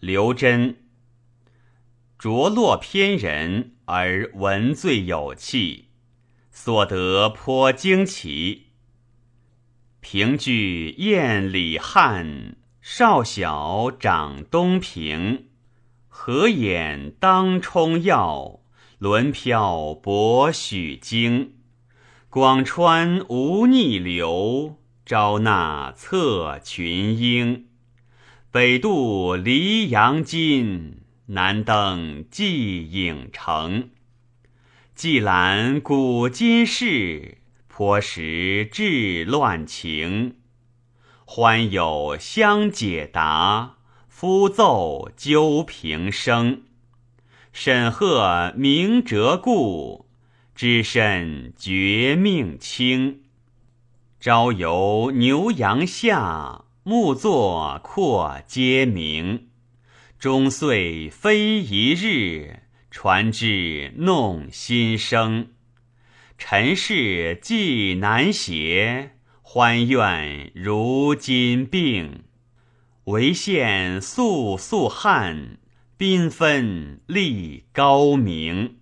刘桢。着落偏人而文最有气，所得颇惊奇。凭据燕李汉，少小长东平。合眼当冲耀，轮飘博许经。广川无逆流，招纳策群英。北渡黎阳津，南登济影城。既览古今事，颇识治乱情。欢有相解答，夫奏究平生。审贺明哲故，知甚绝命清。朝游牛羊下。木作阔皆明，终岁非一日，传至弄新生。尘世既难谐，欢怨如今病。唯羡簌簌汉，缤纷立高明。